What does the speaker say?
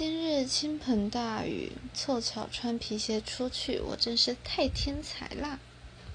今日倾盆大雨凑巧穿皮鞋出去我真是太天才啦。